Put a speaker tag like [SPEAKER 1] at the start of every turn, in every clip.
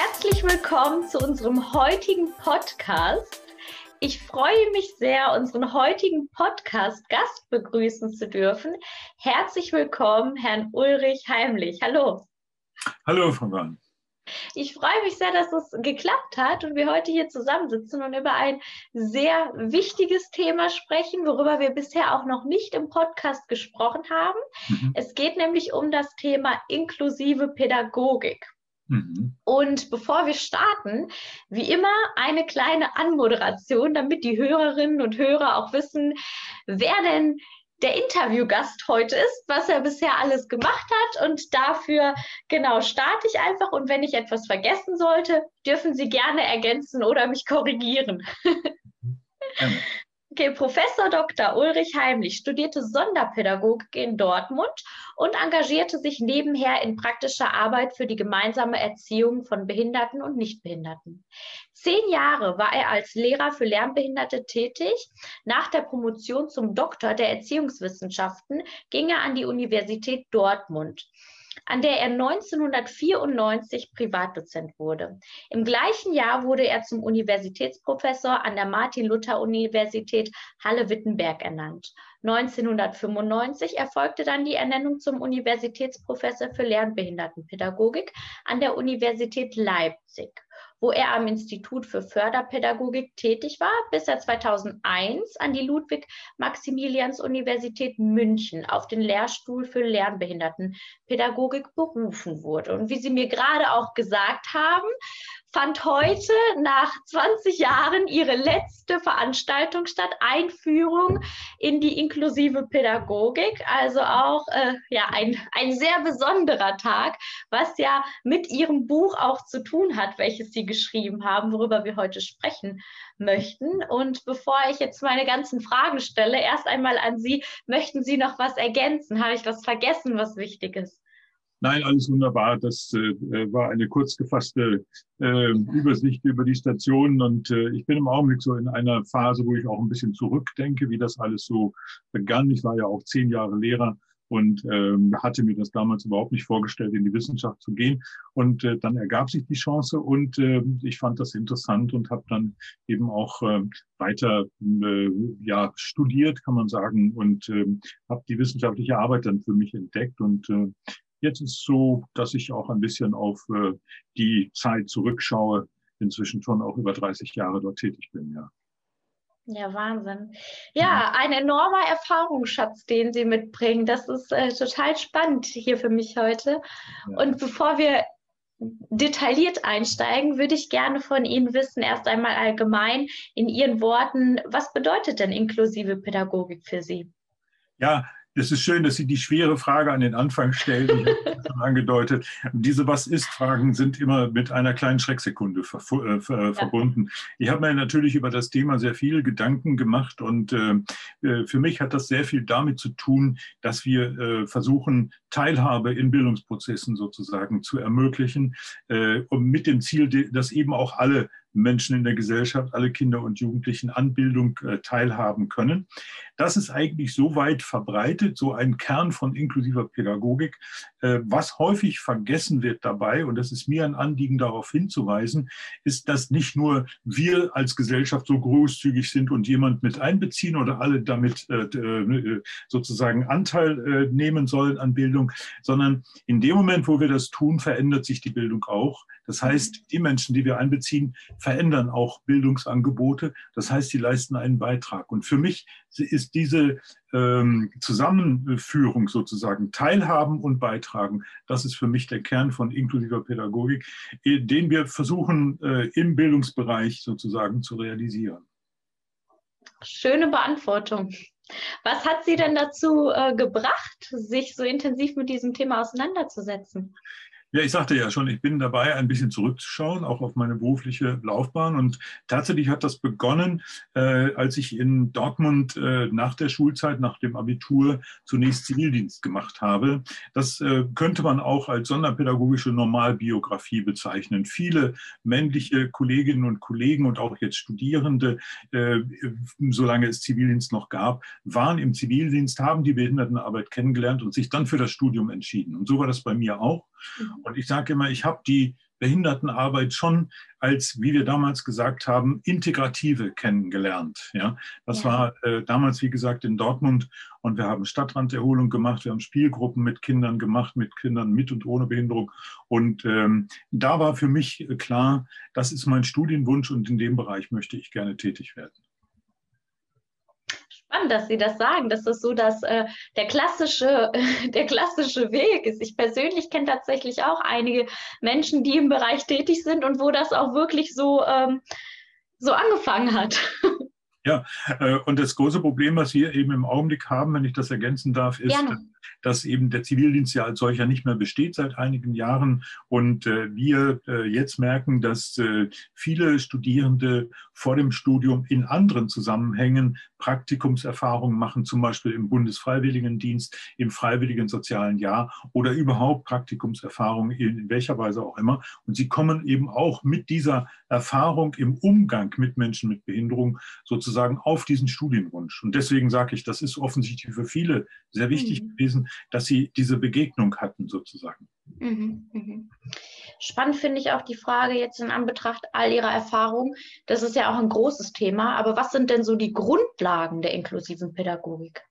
[SPEAKER 1] Herzlich willkommen zu unserem heutigen Podcast. Ich freue mich sehr, unseren heutigen Podcast-Gast begrüßen zu dürfen. Herzlich willkommen, Herrn Ulrich Heimlich. Hallo.
[SPEAKER 2] Hallo, Frau Bahn.
[SPEAKER 1] Ich freue mich sehr, dass es geklappt hat und wir heute hier zusammensitzen und über ein sehr wichtiges Thema sprechen, worüber wir bisher auch noch nicht im Podcast gesprochen haben. Mhm. Es geht nämlich um das Thema inklusive Pädagogik. Mhm. Und bevor wir starten, wie immer eine kleine Anmoderation, damit die Hörerinnen und Hörer auch wissen, wer denn der Interviewgast heute ist, was er bisher alles gemacht hat. Und dafür, genau, starte ich einfach. Und wenn ich etwas vergessen sollte, dürfen Sie gerne ergänzen oder mich korrigieren. Gerne. Okay, Professor Dr. Ulrich Heimlich studierte Sonderpädagogik in Dortmund und engagierte sich nebenher in praktischer Arbeit für die gemeinsame Erziehung von Behinderten und Nichtbehinderten. Zehn Jahre war er als Lehrer für Lernbehinderte tätig. Nach der Promotion zum Doktor der Erziehungswissenschaften ging er an die Universität Dortmund an der er 1994 Privatdozent wurde. Im gleichen Jahr wurde er zum Universitätsprofessor an der Martin-Luther-Universität Halle-Wittenberg ernannt. 1995 erfolgte dann die Ernennung zum Universitätsprofessor für Lernbehindertenpädagogik an der Universität Leipzig wo er am Institut für Förderpädagogik tätig war, bis er 2001 an die Ludwig-Maximilians-Universität München auf den Lehrstuhl für Lernbehindertenpädagogik berufen wurde. Und wie Sie mir gerade auch gesagt haben, fand heute nach 20 Jahren ihre letzte Veranstaltung statt, Einführung in die inklusive Pädagogik. Also auch äh, ja, ein, ein sehr besonderer Tag, was ja mit ihrem Buch auch zu tun hat, welches sie geschrieben haben, worüber wir heute sprechen möchten. Und bevor ich jetzt meine ganzen Fragen stelle, erst einmal an Sie, möchten Sie noch was ergänzen? Habe ich was vergessen, was wichtig ist?
[SPEAKER 2] Nein, alles wunderbar. Das äh, war eine kurz gefasste äh, Übersicht über die Stationen. Und äh, ich bin im Augenblick so in einer Phase, wo ich auch ein bisschen zurückdenke, wie das alles so begann. Ich war ja auch zehn Jahre Lehrer und ähm, hatte mir das damals überhaupt nicht vorgestellt, in die Wissenschaft zu gehen. Und äh, dann ergab sich die Chance und äh, ich fand das interessant und habe dann eben auch äh, weiter äh, ja studiert, kann man sagen, und äh, habe die wissenschaftliche Arbeit dann für mich entdeckt und äh, Jetzt ist so, dass ich auch ein bisschen auf äh, die Zeit zurückschaue, inzwischen schon auch über 30 Jahre dort tätig bin, ja.
[SPEAKER 1] Ja, Wahnsinn. Ja, ein enormer Erfahrungsschatz, den Sie mitbringen. Das ist äh, total spannend hier für mich heute. Ja. Und bevor wir detailliert einsteigen, würde ich gerne von Ihnen wissen, erst einmal allgemein in Ihren Worten, was bedeutet denn inklusive Pädagogik für Sie?
[SPEAKER 2] Ja, es ist schön, dass Sie die schwere Frage an den Anfang stellen. Habe schon angedeutet. Diese Was ist-Fragen sind immer mit einer kleinen Schrecksekunde ver äh, ver ja. verbunden. Ich habe mir natürlich über das Thema sehr viel Gedanken gemacht und äh, äh, für mich hat das sehr viel damit zu tun, dass wir äh, versuchen, Teilhabe in Bildungsprozessen sozusagen zu ermöglichen, äh, um mit dem Ziel, dass eben auch alle Menschen in der Gesellschaft, alle Kinder und Jugendlichen an Bildung äh, teilhaben können. Das ist eigentlich so weit verbreitet, so ein Kern von inklusiver Pädagogik, äh, was häufig vergessen wird dabei, und das ist mir ein Anliegen darauf hinzuweisen, ist, dass nicht nur wir als Gesellschaft so großzügig sind und jemand mit einbeziehen oder alle damit äh, äh sozusagen Anteil äh, nehmen sollen an Bildung, sondern in dem Moment, wo wir das tun, verändert sich die Bildung auch. Das heißt, die Menschen, die wir einbeziehen, verändern auch Bildungsangebote. Das heißt, sie leisten einen Beitrag. Und für mich ist diese ähm, Zusammenführung sozusagen, Teilhaben und Beitragen, das ist für mich der Kern von inklusiver Pädagogik, äh, den wir versuchen äh, im Bildungsbereich sozusagen zu realisieren.
[SPEAKER 1] Schöne Beantwortung. Was hat Sie denn dazu äh, gebracht, sich so intensiv mit diesem Thema auseinanderzusetzen?
[SPEAKER 2] Ja, ich sagte ja schon, ich bin dabei, ein bisschen zurückzuschauen, auch auf meine berufliche Laufbahn. Und tatsächlich hat das begonnen, äh, als ich in Dortmund äh, nach der Schulzeit, nach dem Abitur zunächst Zivildienst gemacht habe. Das äh, könnte man auch als sonderpädagogische Normalbiografie bezeichnen. Viele männliche Kolleginnen und Kollegen und auch jetzt Studierende, äh, solange es Zivildienst noch gab, waren im Zivildienst, haben die Behindertenarbeit kennengelernt und sich dann für das Studium entschieden. Und so war das bei mir auch. Und ich sage immer, ich habe die Behindertenarbeit schon als, wie wir damals gesagt haben, integrative kennengelernt. Ja, das ja. war äh, damals, wie gesagt, in Dortmund und wir haben Stadtranderholung gemacht, wir haben Spielgruppen mit Kindern gemacht, mit Kindern mit und ohne Behinderung. Und ähm, da war für mich klar, das ist mein Studienwunsch und in dem Bereich möchte ich gerne tätig werden
[SPEAKER 1] spannend, dass Sie das sagen, dass das so dass, äh, der, klassische, der klassische Weg ist. Ich persönlich kenne tatsächlich auch einige Menschen, die im Bereich tätig sind und wo das auch wirklich so, ähm, so angefangen hat.
[SPEAKER 2] Ja, äh, und das große Problem, was wir eben im Augenblick haben, wenn ich das ergänzen darf, ist, Gerne dass eben der Zivildienst ja als solcher nicht mehr besteht seit einigen Jahren und äh, wir äh, jetzt merken, dass äh, viele Studierende vor dem Studium in anderen Zusammenhängen Praktikumserfahrungen machen, zum Beispiel im Bundesfreiwilligendienst, im freiwilligen sozialen Jahr oder überhaupt Praktikumserfahrungen in welcher Weise auch immer. Und sie kommen eben auch mit dieser Erfahrung im Umgang mit Menschen mit Behinderung sozusagen auf diesen Studienwunsch. Und deswegen sage ich, das ist offensichtlich für viele sehr wichtig mhm. Gewesen, dass sie diese Begegnung hatten sozusagen. Mhm,
[SPEAKER 1] mhm. Spannend finde ich auch die Frage jetzt in Anbetracht all Ihrer Erfahrungen. Das ist ja auch ein großes Thema, aber was sind denn so die Grundlagen der inklusiven Pädagogik?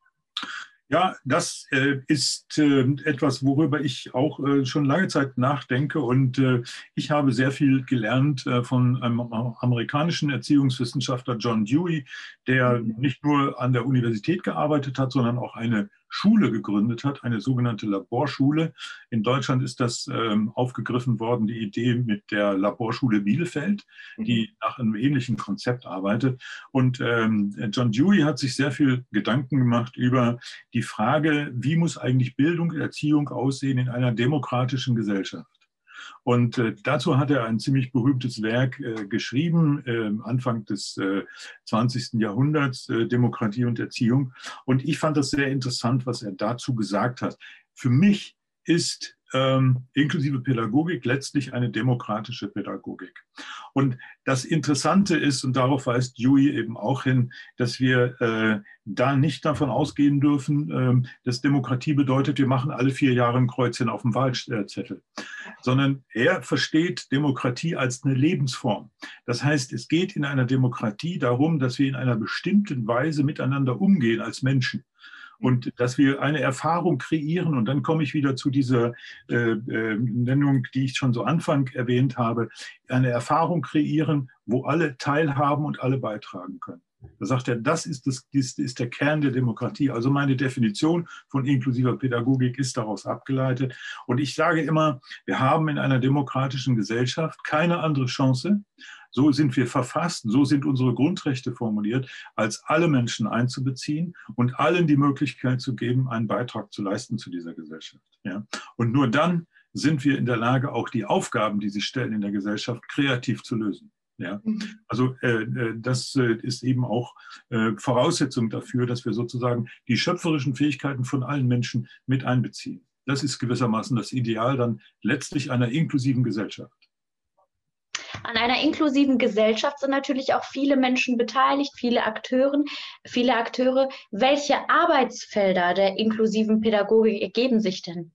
[SPEAKER 2] Ja, das äh, ist äh, etwas, worüber ich auch äh, schon lange Zeit nachdenke. Und äh, ich habe sehr viel gelernt äh, von einem amerikanischen Erziehungswissenschaftler John Dewey, der mhm. nicht nur an der Universität gearbeitet hat, sondern auch eine Schule gegründet hat, eine sogenannte Laborschule. In Deutschland ist das ähm, aufgegriffen worden, die Idee mit der Laborschule Bielefeld, die mhm. nach einem ähnlichen Konzept arbeitet. Und ähm, John Dewey hat sich sehr viel Gedanken gemacht über die Frage, wie muss eigentlich Bildung, Erziehung aussehen in einer demokratischen Gesellschaft. Und äh, dazu hat er ein ziemlich berühmtes Werk äh, geschrieben, äh, Anfang des 20. Äh, Jahrhunderts, äh, Demokratie und Erziehung. Und ich fand das sehr interessant, was er dazu gesagt hat. Für mich ist ähm, inklusive Pädagogik letztlich eine demokratische Pädagogik. Und das Interessante ist, und darauf weist Dewey eben auch hin, dass wir äh, da nicht davon ausgehen dürfen, äh, dass Demokratie bedeutet, wir machen alle vier Jahre ein Kreuzchen auf dem Wahlzettel, sondern er versteht Demokratie als eine Lebensform. Das heißt, es geht in einer Demokratie darum, dass wir in einer bestimmten Weise miteinander umgehen als Menschen und dass wir eine Erfahrung kreieren. Und dann komme ich wieder zu dieser äh, äh, Nennung, die ich schon so Anfang erwähnt habe, eine Erfahrung kreieren, wo alle teilhaben und alle beitragen können. Da sagt er, das ist, das, das ist der Kern der Demokratie. Also meine Definition von inklusiver Pädagogik ist daraus abgeleitet. Und ich sage immer, wir haben in einer demokratischen Gesellschaft keine andere Chance, so sind wir verfasst, so sind unsere Grundrechte formuliert, als alle Menschen einzubeziehen und allen die Möglichkeit zu geben, einen Beitrag zu leisten zu dieser Gesellschaft. Ja? Und nur dann sind wir in der Lage, auch die Aufgaben, die sie stellen in der Gesellschaft, kreativ zu lösen. Ja, mhm. also äh, äh, das äh, ist eben auch äh, Voraussetzung dafür, dass wir sozusagen die schöpferischen Fähigkeiten von allen Menschen mit einbeziehen. Das ist gewissermaßen das Ideal dann letztlich einer inklusiven Gesellschaft.
[SPEAKER 1] An einer inklusiven Gesellschaft sind natürlich auch viele Menschen beteiligt, viele Akteure, viele Akteure. Welche Arbeitsfelder der inklusiven Pädagogik ergeben sich denn?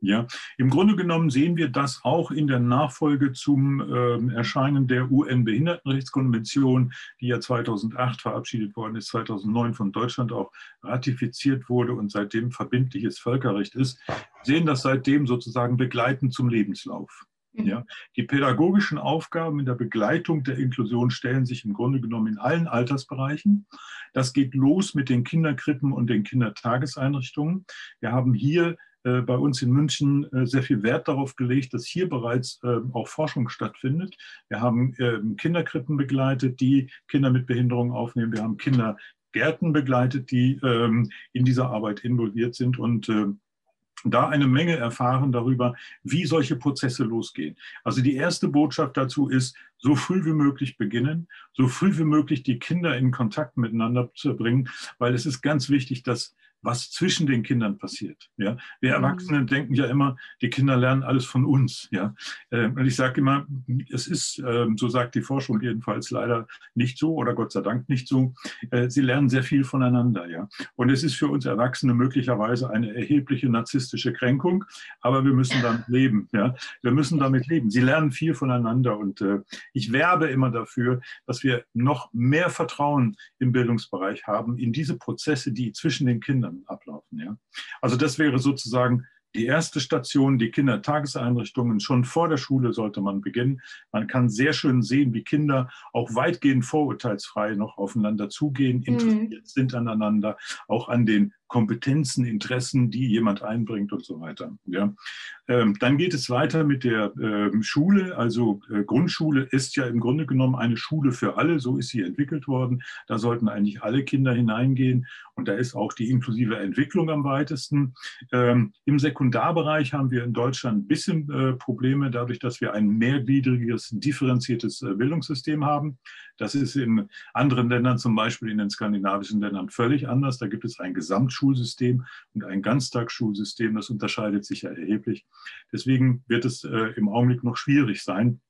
[SPEAKER 2] Ja, im Grunde genommen sehen wir das auch in der Nachfolge zum äh, Erscheinen der UN-Behindertenrechtskonvention, die ja 2008 verabschiedet worden ist, 2009 von Deutschland auch ratifiziert wurde und seitdem verbindliches Völkerrecht ist, sehen das seitdem sozusagen begleitend zum Lebenslauf. Mhm. Ja, die pädagogischen Aufgaben in der Begleitung der Inklusion stellen sich im Grunde genommen in allen Altersbereichen. Das geht los mit den Kinderkrippen und den Kindertageseinrichtungen. Wir haben hier äh, bei uns in München äh, sehr viel Wert darauf gelegt, dass hier bereits äh, auch Forschung stattfindet. Wir haben ähm, Kinderkrippen begleitet, die Kinder mit Behinderung aufnehmen. Wir haben Kindergärten begleitet, die ähm, in dieser Arbeit involviert sind und da eine Menge erfahren darüber, wie solche Prozesse losgehen. Also die erste Botschaft dazu ist, so früh wie möglich beginnen, so früh wie möglich die Kinder in Kontakt miteinander zu bringen, weil es ist ganz wichtig, dass was zwischen den Kindern passiert. Ja? Wir mhm. Erwachsenen denken ja immer, die Kinder lernen alles von uns. Ja? Ähm, und ich sage immer, es ist, ähm, so sagt die Forschung jedenfalls leider nicht so oder Gott sei Dank nicht so. Äh, sie lernen sehr viel voneinander. Ja? Und es ist für uns Erwachsene möglicherweise eine erhebliche narzisstische Kränkung, aber wir müssen damit leben. Ja? Wir müssen damit leben. Sie lernen viel voneinander und äh, ich werbe immer dafür, dass wir noch mehr Vertrauen im Bildungsbereich haben in diese Prozesse, die zwischen den Kindern ablaufen. Ja? Also das wäre sozusagen die erste Station, die Kindertageseinrichtungen. Schon vor der Schule sollte man beginnen. Man kann sehr schön sehen, wie Kinder auch weitgehend vorurteilsfrei noch aufeinander zugehen, mhm. interessiert mhm. sind aneinander, auch an den Kompetenzen, Interessen, die jemand einbringt und so weiter. Ja. Ähm, dann geht es weiter mit der ähm, Schule. Also äh, Grundschule ist ja im Grunde genommen eine Schule für alle. So ist sie entwickelt worden. Da sollten eigentlich alle Kinder hineingehen. Und da ist auch die inklusive Entwicklung am weitesten. Ähm, Im Sekundarbereich haben wir in Deutschland ein bisschen äh, Probleme, dadurch, dass wir ein mehrgliedriges, differenziertes äh, Bildungssystem haben. Das ist in anderen Ländern, zum Beispiel in den skandinavischen Ländern, völlig anders. Da gibt es ein Gesamtschulsystem und ein Ganztagsschulsystem. Das unterscheidet sich ja erheblich. Deswegen wird es äh, im Augenblick noch schwierig sein,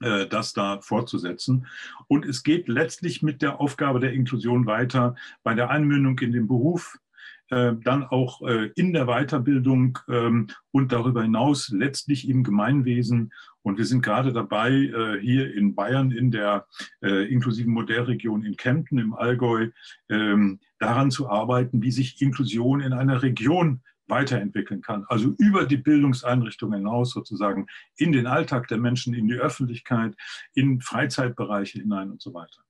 [SPEAKER 2] äh, das da fortzusetzen. Und es geht letztlich mit der Aufgabe der Inklusion weiter bei der Einmündung in den Beruf, äh, dann auch äh, in der Weiterbildung ähm, und darüber hinaus letztlich im Gemeinwesen. Und wir sind gerade dabei, äh, hier in Bayern in der inklusiven Modellregion in Kempten im Allgäu ähm, daran zu arbeiten, wie sich Inklusion in einer Region weiterentwickeln kann. Also über die Bildungseinrichtungen hinaus sozusagen in den Alltag der Menschen, in die Öffentlichkeit, in Freizeitbereiche hinein und so weiter.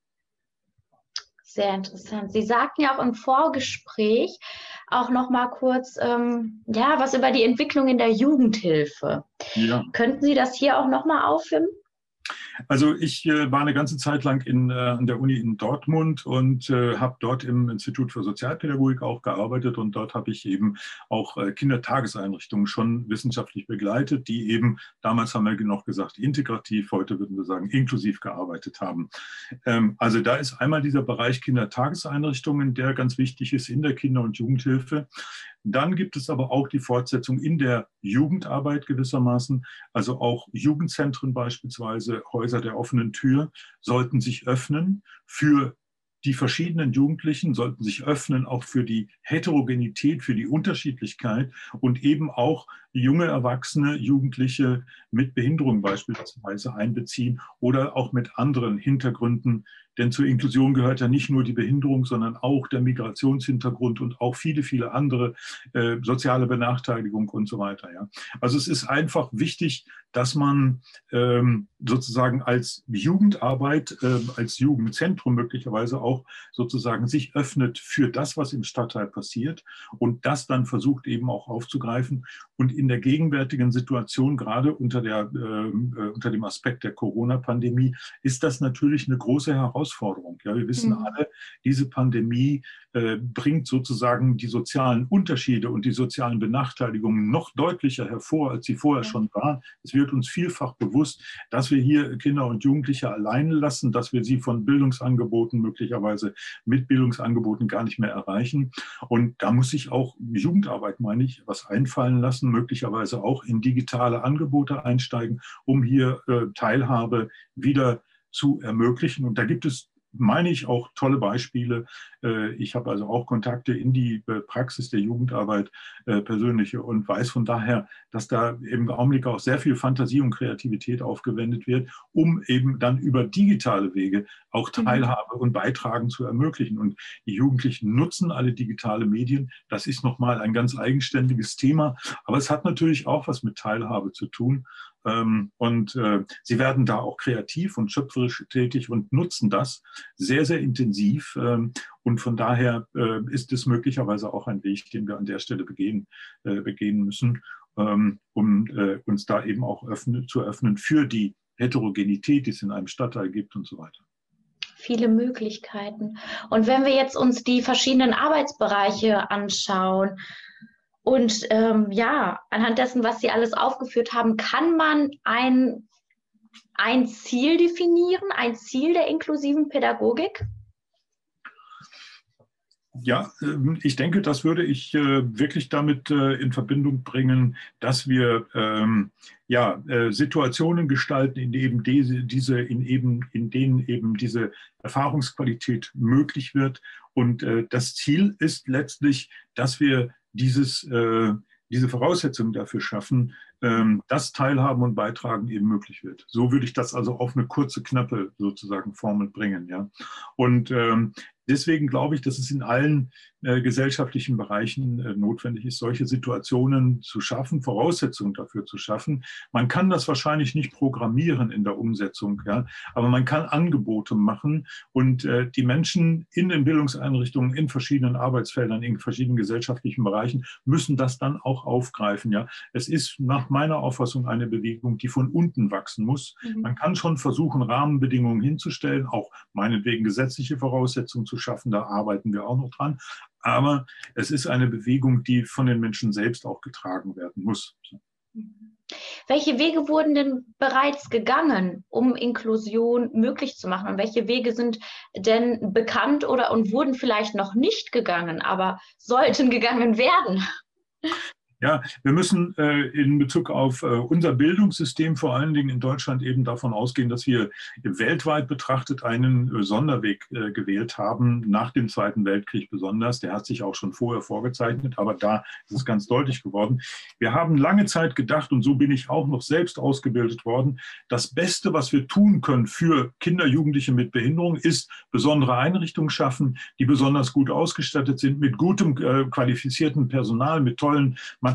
[SPEAKER 1] Sehr interessant. Sie sagten ja auch im Vorgespräch auch noch mal kurz ähm, ja was über die Entwicklung in der Jugendhilfe. Ja. Könnten Sie das hier auch noch mal aufführen?
[SPEAKER 2] Also ich äh, war eine ganze Zeit lang in, äh, an der Uni in Dortmund und äh, habe dort im Institut für Sozialpädagogik auch gearbeitet und dort habe ich eben auch äh, Kindertageseinrichtungen schon wissenschaftlich begleitet, die eben, damals haben wir noch gesagt, integrativ, heute würden wir sagen, inklusiv gearbeitet haben. Ähm, also da ist einmal dieser Bereich Kindertageseinrichtungen, der ganz wichtig ist in der Kinder- und Jugendhilfe. Dann gibt es aber auch die Fortsetzung in der Jugendarbeit gewissermaßen, also auch Jugendzentren beispielsweise, Häuser der offenen Tür sollten sich öffnen für die verschiedenen Jugendlichen sollten sich öffnen, auch für die Heterogenität, für die Unterschiedlichkeit und eben auch junge Erwachsene, Jugendliche mit Behinderung beispielsweise einbeziehen oder auch mit anderen Hintergründen denn zur Inklusion gehört ja nicht nur die Behinderung, sondern auch der Migrationshintergrund und auch viele, viele andere äh, soziale Benachteiligung und so weiter. Ja. Also es ist einfach wichtig, dass man ähm, sozusagen als Jugendarbeit, äh, als Jugendzentrum möglicherweise auch sozusagen sich öffnet für das, was im Stadtteil passiert und das dann versucht eben auch aufzugreifen. Und in der gegenwärtigen Situation, gerade unter, der, ähm, äh, unter dem Aspekt der Corona-Pandemie, ist das natürlich eine große Herausforderung. Ja, wir wissen mhm. alle, diese Pandemie äh, bringt sozusagen die sozialen Unterschiede und die sozialen Benachteiligungen noch deutlicher hervor, als sie vorher ja. schon waren. Es wird uns vielfach bewusst, dass wir hier Kinder und Jugendliche alleine lassen, dass wir sie von Bildungsangeboten möglicherweise mit Bildungsangeboten gar nicht mehr erreichen. Und da muss sich auch Jugendarbeit, meine ich, was einfallen lassen, möglicherweise auch in digitale Angebote einsteigen, um hier äh, Teilhabe wieder zu ermöglichen. Und da gibt es meine ich auch tolle Beispiele. Äh, ich habe also auch Kontakte in die äh, Praxis der Jugendarbeit äh, persönliche und weiß von daher, dass da im Augenblick auch sehr viel Fantasie und Kreativität aufgewendet wird, um eben dann über digitale Wege auch mhm. Teilhabe und Beitragen zu ermöglichen. Und die Jugendlichen nutzen alle digitale Medien. Das ist nochmal ein ganz eigenständiges Thema. Aber es hat natürlich auch was mit Teilhabe zu tun. Ähm, und äh, sie werden da auch kreativ und schöpferisch tätig und nutzen das sehr, sehr intensiv. Ähm, und von daher äh, ist es möglicherweise auch ein Weg, den wir an der Stelle begehen, äh, begehen müssen, ähm, um uns da eben auch öffnen, zu öffnen für die Heterogenität, die es in einem Stadtteil gibt und so weiter
[SPEAKER 1] viele Möglichkeiten. Und wenn wir jetzt uns die verschiedenen Arbeitsbereiche anschauen, und ähm, ja, anhand dessen, was Sie alles aufgeführt haben, kann man ein, ein Ziel definieren, ein Ziel der inklusiven Pädagogik?
[SPEAKER 2] Ja, ähm, ich denke, das würde ich äh, wirklich damit äh, in Verbindung bringen, dass wir ähm, ja, äh, Situationen gestalten, in denen diese, in eben, in denen eben diese Erfahrungsqualität möglich wird. Und das Ziel ist letztlich, dass wir dieses, diese Voraussetzungen dafür schaffen, ähm, dass Teilhaben und Beitragen eben möglich wird. So würde ich das also auf eine kurze, knappe sozusagen Formel bringen. Ja. Und ähm, deswegen glaube ich, dass es in allen äh, gesellschaftlichen Bereichen äh, notwendig ist, solche Situationen zu schaffen, Voraussetzungen dafür zu schaffen. Man kann das wahrscheinlich nicht programmieren in der Umsetzung, ja, aber man kann Angebote machen und äh, die Menschen in den Bildungseinrichtungen, in verschiedenen Arbeitsfeldern, in verschiedenen gesellschaftlichen Bereichen müssen das dann auch aufgreifen. Ja. Es ist nach meiner Auffassung eine Bewegung, die von unten wachsen muss. Mhm. Man kann schon versuchen, Rahmenbedingungen hinzustellen, auch meinetwegen gesetzliche Voraussetzungen zu schaffen. Da arbeiten wir auch noch dran. Aber es ist eine Bewegung, die von den Menschen selbst auch getragen werden muss.
[SPEAKER 1] Welche Wege wurden denn bereits gegangen, um Inklusion möglich zu machen? Und welche Wege sind denn bekannt oder und wurden vielleicht noch nicht gegangen, aber sollten gegangen werden?
[SPEAKER 2] Ja, wir müssen äh, in Bezug auf äh, unser Bildungssystem vor allen Dingen in Deutschland eben davon ausgehen, dass wir weltweit betrachtet einen äh, Sonderweg äh, gewählt haben, nach dem Zweiten Weltkrieg besonders. Der hat sich auch schon vorher vorgezeichnet, aber da ist es ganz deutlich geworden. Wir haben lange Zeit gedacht, und so bin ich auch noch selbst ausgebildet worden, das Beste, was wir tun können für Kinder, Jugendliche mit Behinderung, ist besondere Einrichtungen schaffen, die besonders gut ausgestattet sind, mit gutem äh, qualifizierten Personal, mit tollen Materialien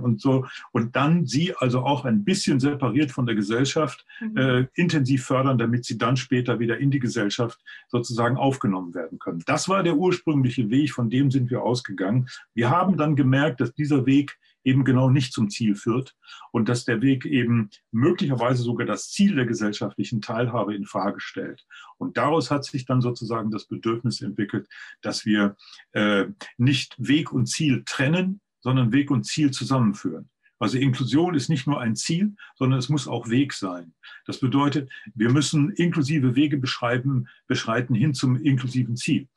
[SPEAKER 2] und so. Und dann sie also auch ein bisschen separiert von der Gesellschaft mhm. äh, intensiv fördern, damit sie dann später wieder in die Gesellschaft sozusagen aufgenommen werden können. Das war der ursprüngliche Weg, von dem sind wir ausgegangen. Wir haben dann gemerkt, dass dieser Weg eben genau nicht zum Ziel führt und dass der Weg eben möglicherweise sogar das Ziel der gesellschaftlichen Teilhabe in Frage stellt. Und daraus hat sich dann sozusagen das Bedürfnis entwickelt, dass wir äh, nicht Weg und Ziel trennen, sondern Weg und Ziel zusammenführen. Also Inklusion ist nicht nur ein Ziel, sondern es muss auch Weg sein. Das bedeutet, wir müssen inklusive Wege beschreiben, beschreiten hin zum inklusiven Ziel.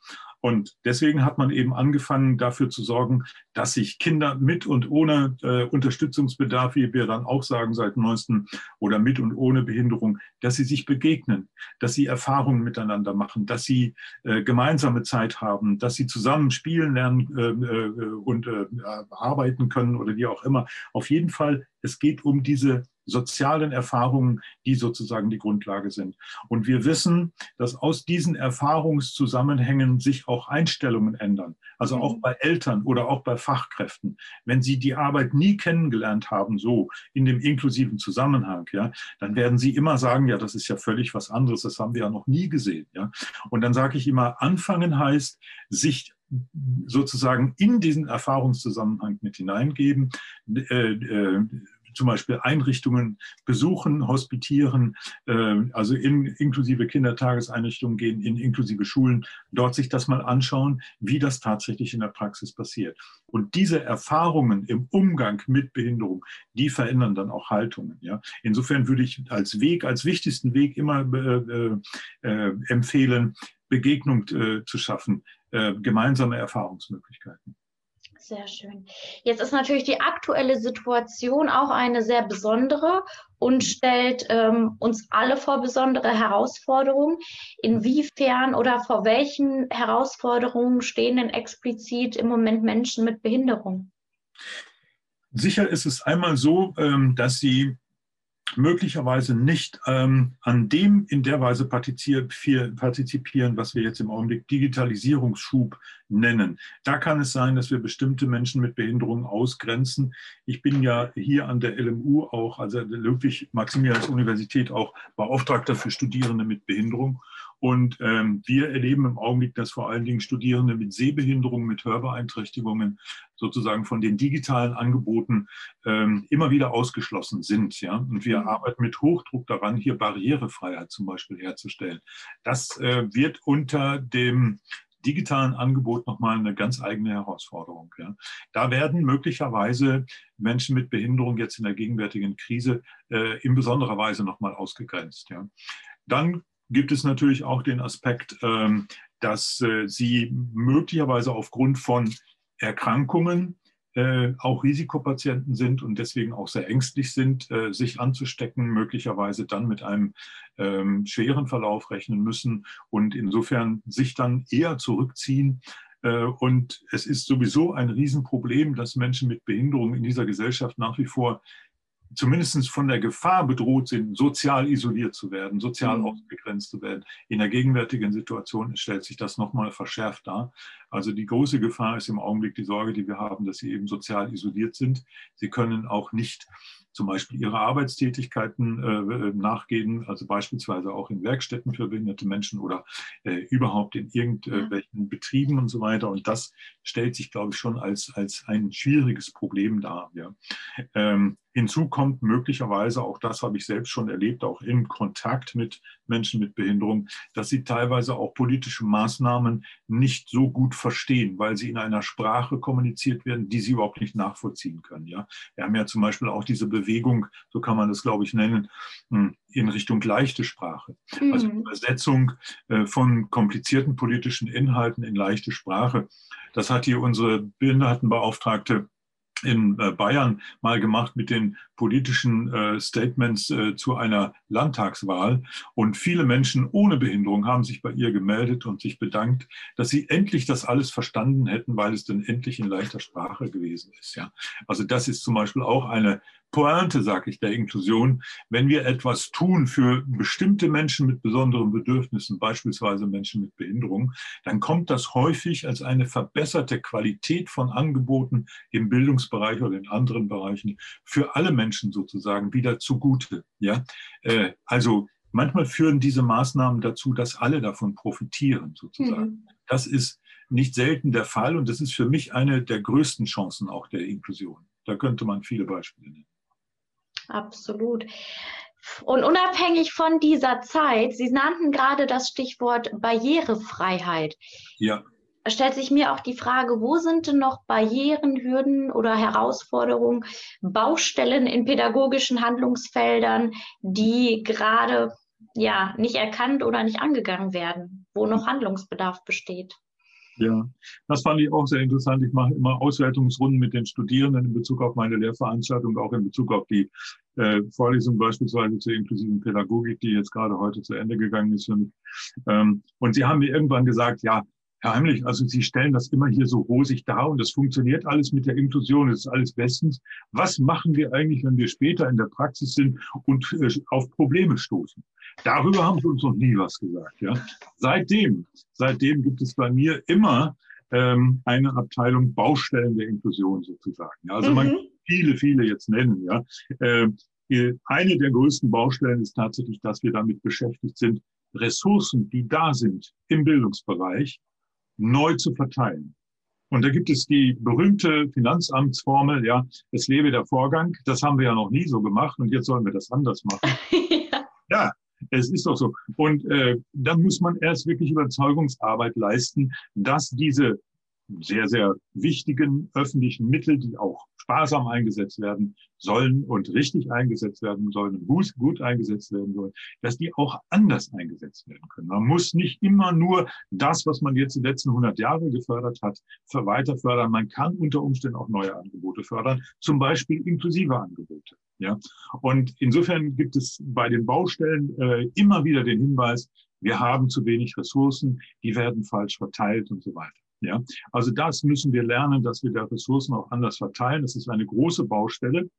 [SPEAKER 2] Und deswegen hat man eben angefangen, dafür zu sorgen, dass sich Kinder mit und ohne äh, Unterstützungsbedarf, wie wir dann auch sagen seit neuestem, oder mit und ohne Behinderung, dass sie sich begegnen, dass sie Erfahrungen miteinander machen, dass sie äh, gemeinsame Zeit haben, dass sie zusammen spielen lernen äh, äh und äh, arbeiten können oder wie auch immer. Auf jeden Fall, es geht um diese sozialen Erfahrungen, die sozusagen die Grundlage sind. Und wir wissen, dass aus diesen Erfahrungszusammenhängen sich auch Einstellungen ändern. Also auch mhm. bei Eltern oder auch bei Fachkräften. Wenn sie die Arbeit nie kennengelernt haben, so in dem inklusiven Zusammenhang, ja, dann werden sie immer sagen, ja, das ist ja völlig was anderes, das haben wir ja noch nie gesehen. Ja. Und dann sage ich immer, anfangen heißt, sich sozusagen in diesen Erfahrungszusammenhang mit hineingeben, äh, äh, zum Beispiel Einrichtungen besuchen, hospitieren, äh, also in inklusive Kindertageseinrichtungen gehen, in inklusive Schulen, dort sich das mal anschauen, wie das tatsächlich in der Praxis passiert. Und diese Erfahrungen im Umgang mit Behinderung, die verändern dann auch Haltungen. Ja? Insofern würde ich als Weg, als wichtigsten Weg immer äh, äh, empfehlen, Begegnung äh, zu schaffen, äh, gemeinsame Erfahrungsmöglichkeiten.
[SPEAKER 1] Sehr schön. Jetzt ist natürlich die aktuelle Situation auch eine sehr besondere und stellt ähm, uns alle vor besondere Herausforderungen. Inwiefern oder vor welchen Herausforderungen stehen denn explizit im Moment Menschen mit Behinderung?
[SPEAKER 2] Sicher ist es einmal so, ähm, dass sie möglicherweise nicht ähm, an dem in der Weise partizipieren, was wir jetzt im Augenblick Digitalisierungsschub nennen. Da kann es sein, dass wir bestimmte Menschen mit Behinderungen ausgrenzen. Ich bin ja hier an der LMU auch, also der Ludwig-Maximilians-Universität auch Beauftragter für Studierende mit Behinderung. Und ähm, wir erleben im Augenblick, dass vor allen Dingen Studierende mit Sehbehinderungen, mit Hörbeeinträchtigungen sozusagen von den digitalen Angeboten ähm, immer wieder ausgeschlossen sind. Ja? Und wir mhm. arbeiten mit Hochdruck daran, hier Barrierefreiheit zum Beispiel herzustellen. Das äh, wird unter dem digitalen Angebot nochmal eine ganz eigene Herausforderung. Ja. Da werden möglicherweise Menschen mit Behinderung jetzt in der gegenwärtigen Krise äh, in besonderer Weise nochmal ausgegrenzt. Ja. Dann gibt es natürlich auch den Aspekt, ähm, dass äh, sie möglicherweise aufgrund von Erkrankungen äh, auch Risikopatienten sind und deswegen auch sehr ängstlich sind, äh, sich anzustecken, möglicherweise dann mit einem ähm, schweren Verlauf rechnen müssen und insofern sich dann eher zurückziehen. Und es ist sowieso ein Riesenproblem, dass Menschen mit Behinderung in dieser Gesellschaft nach wie vor zumindest von der Gefahr bedroht sind, sozial isoliert zu werden, sozial mhm. ausgegrenzt zu werden. In der gegenwärtigen Situation stellt sich das nochmal verschärft dar. Also die große Gefahr ist im Augenblick die Sorge, die wir haben, dass sie eben sozial isoliert sind. Sie können auch nicht zum Beispiel ihre Arbeitstätigkeiten äh, nachgehen, also beispielsweise auch in Werkstätten für behinderte Menschen oder äh, überhaupt in irgendwelchen ja. Betrieben und so weiter. Und das stellt sich, glaube ich, schon als, als ein schwieriges Problem dar. Ja. Ähm, hinzu kommt möglicherweise, auch das habe ich selbst schon erlebt, auch im Kontakt mit Menschen mit Behinderung, dass sie teilweise auch politische Maßnahmen nicht so gut verstehen, weil sie in einer Sprache kommuniziert werden, die sie überhaupt nicht nachvollziehen können. Ja? Wir haben ja zum Beispiel auch diese Bewegung, so kann man das, glaube ich, nennen, hm, in Richtung leichte Sprache. Mhm. Also Übersetzung äh, von komplizierten politischen Inhalten in leichte Sprache. Das hat hier unsere Behindertenbeauftragte in äh, Bayern mal gemacht mit den politischen äh, Statements äh, zu einer Landtagswahl. Und viele Menschen ohne Behinderung haben sich bei ihr gemeldet und sich bedankt, dass sie endlich das alles verstanden hätten, weil es dann endlich in leichter Sprache gewesen ist. Ja. Also das ist zum Beispiel auch eine Pointe, sage ich, der Inklusion, wenn wir etwas tun für bestimmte Menschen mit besonderen Bedürfnissen, beispielsweise Menschen mit Behinderung, dann kommt das häufig als eine verbesserte Qualität von Angeboten im Bildungsbereich oder in anderen Bereichen für alle Menschen sozusagen wieder zugute. Ja? Äh, also manchmal führen diese Maßnahmen dazu, dass alle davon profitieren sozusagen. Mhm. Das ist nicht selten der Fall und das ist für mich eine der größten Chancen auch der Inklusion. Da könnte man viele Beispiele nennen.
[SPEAKER 1] Absolut. Und unabhängig von dieser Zeit, Sie nannten gerade das Stichwort Barrierefreiheit.
[SPEAKER 2] Ja.
[SPEAKER 1] Stellt sich mir auch die Frage, wo sind denn noch Barrieren, Hürden oder Herausforderungen, Baustellen in pädagogischen Handlungsfeldern, die gerade ja nicht erkannt oder nicht angegangen werden, wo noch Handlungsbedarf besteht?
[SPEAKER 2] Ja, das fand ich auch sehr interessant. Ich mache immer Auswertungsrunden mit den Studierenden in Bezug auf meine Lehrveranstaltung, auch in Bezug auf die äh, Vorlesung beispielsweise zur inklusiven Pädagogik, die jetzt gerade heute zu Ende gegangen ist für mich. Ähm, und sie haben mir irgendwann gesagt, ja, Heimlich, also Sie stellen das immer hier so rosig dar und das funktioniert alles mit der Inklusion, das ist alles bestens. Was machen wir eigentlich, wenn wir später in der Praxis sind und äh, auf Probleme stoßen? Darüber haben Sie uns noch nie was gesagt. Ja? Seitdem, seitdem gibt es bei mir immer ähm, eine Abteilung Baustellen der Inklusion sozusagen. Ja? Also mhm. man kann viele, viele jetzt nennen. Ja? Äh, eine der größten Baustellen ist tatsächlich, dass wir damit beschäftigt sind, Ressourcen, die da sind im Bildungsbereich, neu zu verteilen. Und da gibt es die berühmte Finanzamtsformel, ja, es lebe der Vorgang. Das haben wir ja noch nie so gemacht und jetzt sollen wir das anders machen. ja. ja, es ist doch so. Und äh, dann muss man erst wirklich Überzeugungsarbeit leisten, dass diese sehr, sehr wichtigen öffentlichen Mittel, die auch sparsam eingesetzt werden sollen und richtig eingesetzt werden sollen und gut, gut eingesetzt werden sollen, dass die auch anders eingesetzt werden können. Man muss nicht immer nur das, was man jetzt die letzten 100 Jahre gefördert hat, weiter fördern. Man kann unter Umständen auch neue Angebote fördern, zum Beispiel inklusive Angebote. Ja, und insofern gibt es bei den Baustellen äh, immer wieder den Hinweis, wir haben zu wenig Ressourcen, die werden falsch verteilt und so weiter. Ja, also das müssen wir lernen, dass wir da Ressourcen auch anders verteilen. Das ist eine große Baustelle.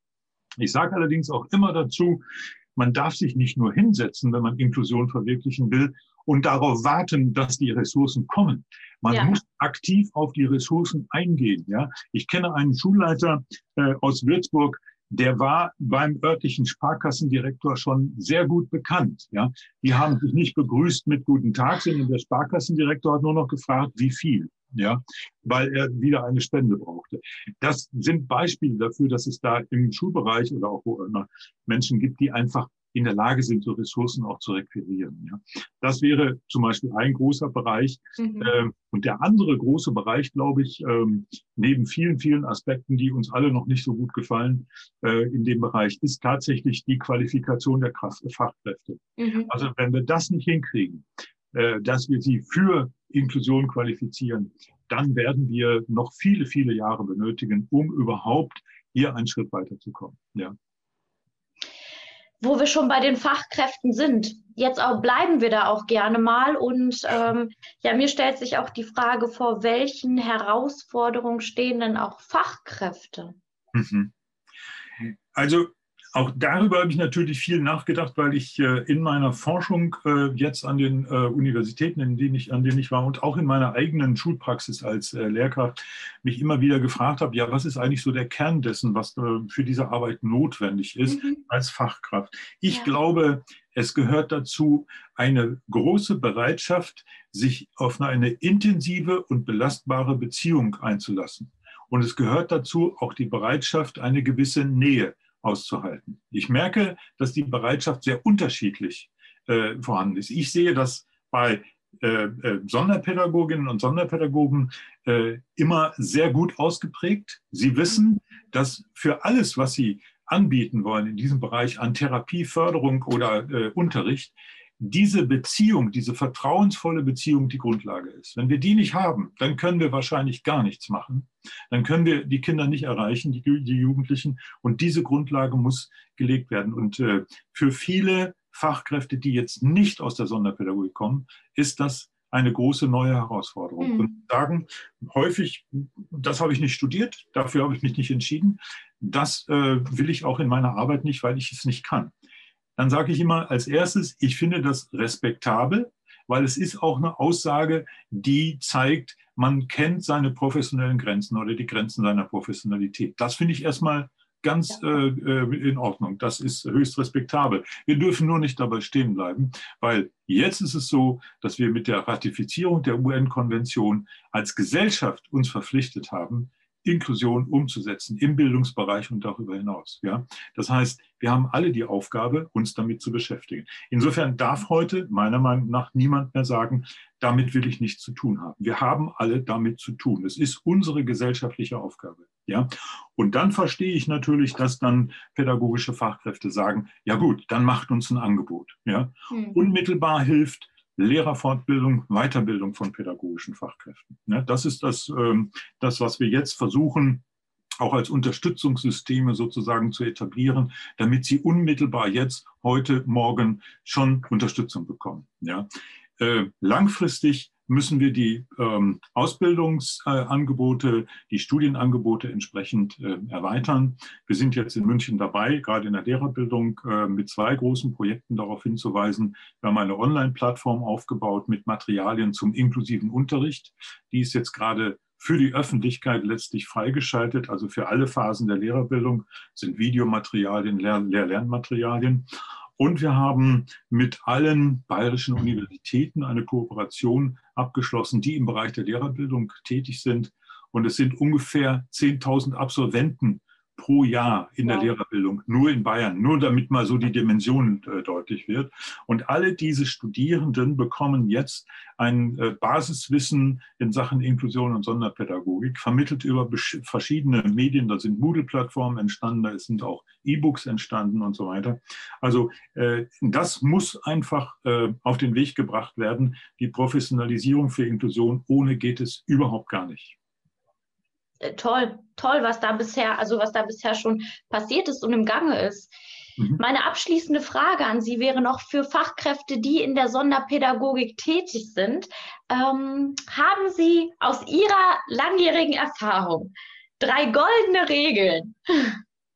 [SPEAKER 2] Ich sage allerdings auch immer dazu, man darf sich nicht nur hinsetzen, wenn man Inklusion verwirklichen will und darauf warten, dass die Ressourcen kommen. Man ja. muss aktiv auf die Ressourcen eingehen. Ja, ich kenne einen Schulleiter äh, aus Würzburg, der war beim örtlichen Sparkassendirektor schon sehr gut bekannt. Ja, die haben sich nicht begrüßt mit Guten Tag, sondern der Sparkassendirektor hat nur noch gefragt, wie viel ja, weil er wieder eine Spende brauchte. Das sind Beispiele dafür, dass es da im Schulbereich oder auch wo immer Menschen gibt, die einfach in der Lage sind, so Ressourcen auch zu requirieren. Ja. Das wäre zum Beispiel ein großer Bereich. Mhm. Ähm, und der andere große Bereich, glaube ich, ähm, neben vielen, vielen Aspekten, die uns alle noch nicht so gut gefallen äh, in dem Bereich, ist tatsächlich die Qualifikation der Kraft Fachkräfte. Mhm. Also wenn wir das nicht hinkriegen, dass wir sie für Inklusion qualifizieren, dann werden wir noch viele, viele Jahre benötigen, um überhaupt hier einen Schritt weiterzukommen. Ja.
[SPEAKER 1] Wo wir schon bei den Fachkräften sind, jetzt auch bleiben wir da auch gerne mal. Und ähm, ja, mir stellt sich auch die Frage, vor welchen Herausforderungen stehen denn auch Fachkräfte? Mhm.
[SPEAKER 2] Also auch darüber habe ich natürlich viel nachgedacht, weil ich äh, in meiner Forschung äh, jetzt an den äh, Universitäten, in denen ich, an denen ich war und auch in meiner eigenen Schulpraxis als Lehrkraft mich immer wieder gefragt habe, ja, was ist eigentlich so der Kern dessen, was für diese Arbeit notwendig ist mhm. als Fachkraft? Ich ja. glaube, es gehört dazu eine große Bereitschaft, sich auf eine intensive und belastbare Beziehung einzulassen. Und es gehört dazu auch die Bereitschaft, eine gewisse Nähe auszuhalten. Ich merke, dass die Bereitschaft sehr unterschiedlich äh, vorhanden ist. Ich sehe das bei äh, äh, Sonderpädagoginnen und Sonderpädagogen äh, immer sehr gut ausgeprägt. Sie wissen, dass für alles, was sie anbieten wollen in diesem Bereich an Therapie, Förderung oder äh, Unterricht, diese Beziehung, diese vertrauensvolle Beziehung die Grundlage ist. Wenn wir die nicht haben, dann können wir wahrscheinlich gar nichts machen. Dann können wir die Kinder nicht erreichen, die, die Jugendlichen. Und diese Grundlage muss gelegt werden. Und äh, für viele Fachkräfte, die jetzt nicht aus der Sonderpädagogik kommen, ist das eine große neue Herausforderung. Mhm. Und sagen häufig, das habe ich nicht studiert, dafür habe ich mich nicht entschieden. Das äh, will ich auch in meiner Arbeit nicht, weil ich es nicht kann dann sage ich immer als erstes, ich finde das respektabel, weil es ist auch eine Aussage, die zeigt, man kennt seine professionellen Grenzen oder die Grenzen seiner Professionalität. Das finde ich erstmal ganz äh, äh, in Ordnung. Das ist höchst respektabel. Wir dürfen nur nicht dabei stehen bleiben, weil jetzt ist es so, dass wir mit der Ratifizierung der UN-Konvention als Gesellschaft uns verpflichtet haben, Inklusion umzusetzen im Bildungsbereich und darüber hinaus. Ja? Das heißt, wir haben alle die Aufgabe, uns damit zu beschäftigen. Insofern darf heute meiner Meinung nach niemand mehr sagen, damit will ich nichts zu tun haben. Wir haben alle damit zu tun. Es ist unsere gesellschaftliche Aufgabe. Ja? Und dann verstehe ich natürlich, dass dann pädagogische Fachkräfte sagen, ja gut, dann macht uns ein Angebot. Ja? Mhm. Unmittelbar hilft, Lehrerfortbildung, Weiterbildung von pädagogischen Fachkräften. das ist das, ähm, das, was wir jetzt versuchen, auch als Unterstützungssysteme sozusagen zu etablieren, damit sie unmittelbar jetzt, heute, morgen schon Unterstützung bekommen. Äh, langfristig müssen wir die ähm, Ausbildungsangebote, äh, die Studienangebote entsprechend äh, erweitern. Wir sind jetzt in München dabei, gerade in der Lehrerbildung, äh, mit zwei großen Projekten darauf hinzuweisen. Wir haben eine Online-Plattform aufgebaut mit Materialien zum inklusiven Unterricht. Die ist jetzt gerade für die Öffentlichkeit letztlich freigeschaltet. Also für alle Phasen der Lehrerbildung sind Videomaterialien, Lehr Lehr-Lernmaterialien. Und wir haben mit allen bayerischen Universitäten eine Kooperation abgeschlossen, die im Bereich der Lehrerbildung tätig sind. Und es sind ungefähr 10.000 Absolventen pro Jahr in der Lehrerbildung, nur in Bayern, nur damit mal so die Dimension äh, deutlich wird. Und alle diese Studierenden bekommen jetzt ein äh, Basiswissen in Sachen Inklusion und Sonderpädagogik, vermittelt über verschiedene Medien. Da sind Moodle-Plattformen entstanden, da sind auch E-Books entstanden und so weiter. Also äh, das muss einfach äh, auf den Weg gebracht werden. Die Professionalisierung für Inklusion, ohne geht es überhaupt gar nicht.
[SPEAKER 1] Äh, toll, toll, was da bisher, also was da bisher schon passiert ist und im Gange ist. Mhm. Meine abschließende Frage an Sie wäre noch für Fachkräfte, die in der Sonderpädagogik tätig sind. Ähm, haben Sie aus Ihrer langjährigen Erfahrung drei goldene Regeln?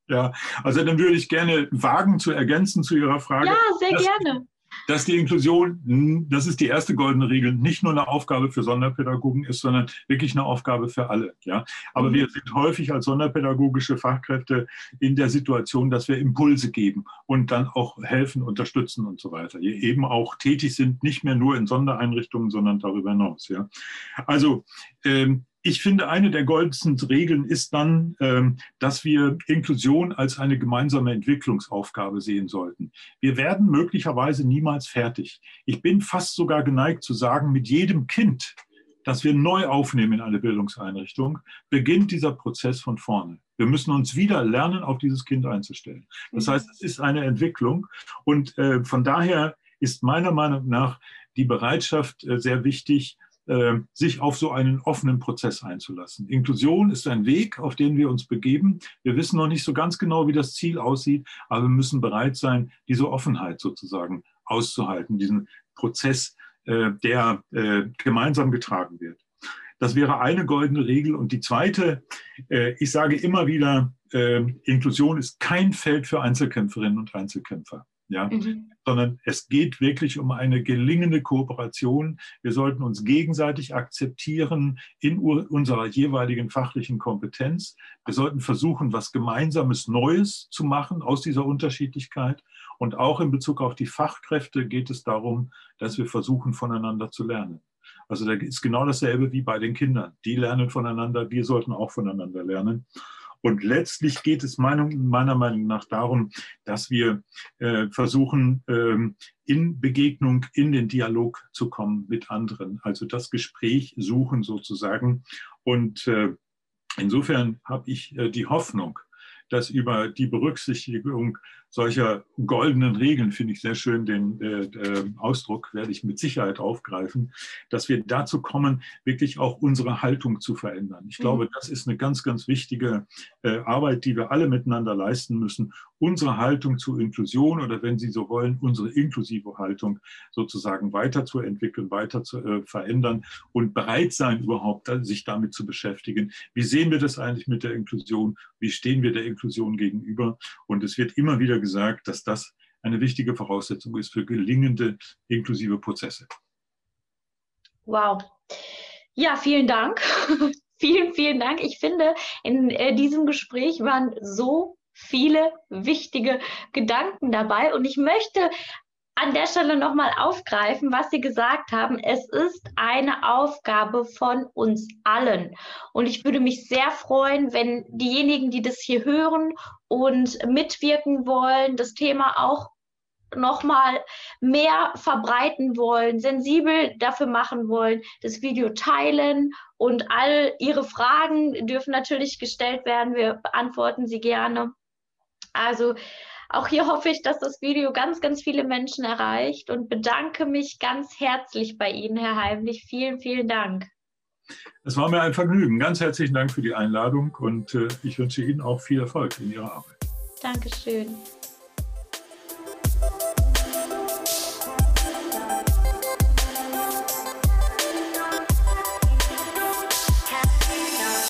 [SPEAKER 2] Ja, also dann würde ich gerne wagen zu ergänzen zu Ihrer Frage.
[SPEAKER 1] Ja, sehr gerne
[SPEAKER 2] dass die Inklusion, das ist die erste goldene Regel, nicht nur eine Aufgabe für Sonderpädagogen ist, sondern wirklich eine Aufgabe für alle. Ja? Aber mhm. wir sind häufig als sonderpädagogische Fachkräfte in der Situation, dass wir Impulse geben und dann auch helfen, unterstützen und so weiter. Wir eben auch tätig sind, nicht mehr nur in Sondereinrichtungen, sondern darüber hinaus. Ja? Also ähm, ich finde, eine der goldensten Regeln ist dann, ähm, dass wir Inklusion als eine gemeinsame Entwicklungsaufgabe sehen sollten. Wir werden möglicherweise niemals fertig. Ich bin fast sogar geneigt zu sagen, mit jedem Kind, das wir neu aufnehmen in eine Bildungseinrichtung, beginnt dieser Prozess von vorne. Wir müssen uns wieder lernen, auf dieses Kind einzustellen. Das mhm. heißt, es ist eine Entwicklung und äh, von daher ist meiner Meinung nach die Bereitschaft äh, sehr wichtig, sich auf so einen offenen Prozess einzulassen. Inklusion ist ein Weg, auf den wir uns begeben. Wir wissen noch nicht so ganz genau, wie das Ziel aussieht, aber wir müssen bereit sein, diese Offenheit sozusagen auszuhalten, diesen Prozess, äh, der äh, gemeinsam getragen wird. Das wäre eine goldene Regel. Und die zweite, ich sage immer wieder, Inklusion ist kein Feld für Einzelkämpferinnen und Einzelkämpfer ja, mhm. sondern es geht wirklich um eine gelingende Kooperation. Wir sollten uns gegenseitig akzeptieren in unserer jeweiligen fachlichen Kompetenz. Wir sollten versuchen, was Gemeinsames Neues zu machen aus dieser Unterschiedlichkeit. Und auch in Bezug auf die Fachkräfte geht es darum, dass wir versuchen, voneinander zu lernen. Also da ist genau dasselbe wie bei den Kindern. Die lernen voneinander, wir sollten auch voneinander lernen. Und letztlich geht es meiner Meinung nach darum, dass wir äh, versuchen, ähm, in Begegnung, in den Dialog zu kommen mit anderen, also das Gespräch suchen sozusagen. Und äh, insofern habe ich äh, die Hoffnung, dass über die Berücksichtigung solcher goldenen Regeln, finde ich sehr schön den äh, äh, Ausdruck, werde ich mit Sicherheit aufgreifen, dass wir dazu kommen, wirklich auch unsere Haltung zu verändern. Ich glaube, mhm. das ist eine ganz, ganz wichtige äh, Arbeit, die wir alle miteinander leisten müssen. Unsere Haltung zur Inklusion oder wenn Sie so wollen, unsere inklusive Haltung sozusagen weiterzuentwickeln, weiter zu äh, verändern und bereit sein, überhaupt sich damit zu beschäftigen. Wie sehen wir das eigentlich mit der Inklusion? Wie stehen wir der Inklusion gegenüber? Und es wird immer wieder gesagt, dass das eine wichtige Voraussetzung ist für gelingende inklusive Prozesse.
[SPEAKER 1] Wow. Ja, vielen Dank. vielen, vielen Dank. Ich finde, in äh, diesem Gespräch waren so viele wichtige Gedanken dabei und ich möchte an der Stelle nochmal aufgreifen, was Sie gesagt haben. Es ist eine Aufgabe von uns allen. Und ich würde mich sehr freuen, wenn diejenigen, die das hier hören und mitwirken wollen, das Thema auch nochmal mehr verbreiten wollen, sensibel dafür machen wollen, das Video teilen und all Ihre Fragen dürfen natürlich gestellt werden. Wir beantworten sie gerne. Also auch hier hoffe ich, dass das Video ganz, ganz viele Menschen erreicht und bedanke mich ganz herzlich bei Ihnen, Herr Heimlich. Vielen, vielen Dank.
[SPEAKER 2] Es war mir ein Vergnügen. Ganz herzlichen Dank für die Einladung und äh, ich wünsche Ihnen auch viel Erfolg in Ihrer Arbeit.
[SPEAKER 1] Dankeschön.